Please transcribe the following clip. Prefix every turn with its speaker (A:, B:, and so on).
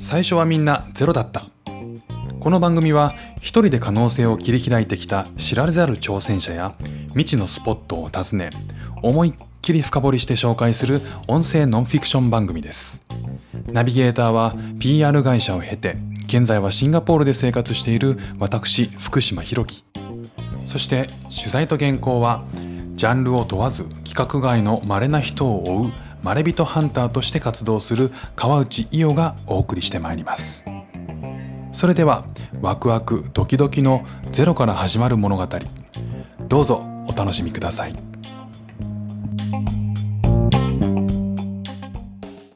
A: 最初はみんなゼロだった。この番組は一人で可能性を切り開いてきた知られざる挑戦者や未知のスポットを訪ね思いっきり深掘りして紹介する音声ノンフィクション番組です。ナビゲーターは PR 会社を経て現在はシンガポールで生活している私福島博樹。そして取材と原稿はジャンルを問わず規格外の稀な人を追うまれびとハンターとして活動する川内伊代がお送りしてまいります。それではワクワクドキドキのゼロから始まる物語。どうぞお楽しみください。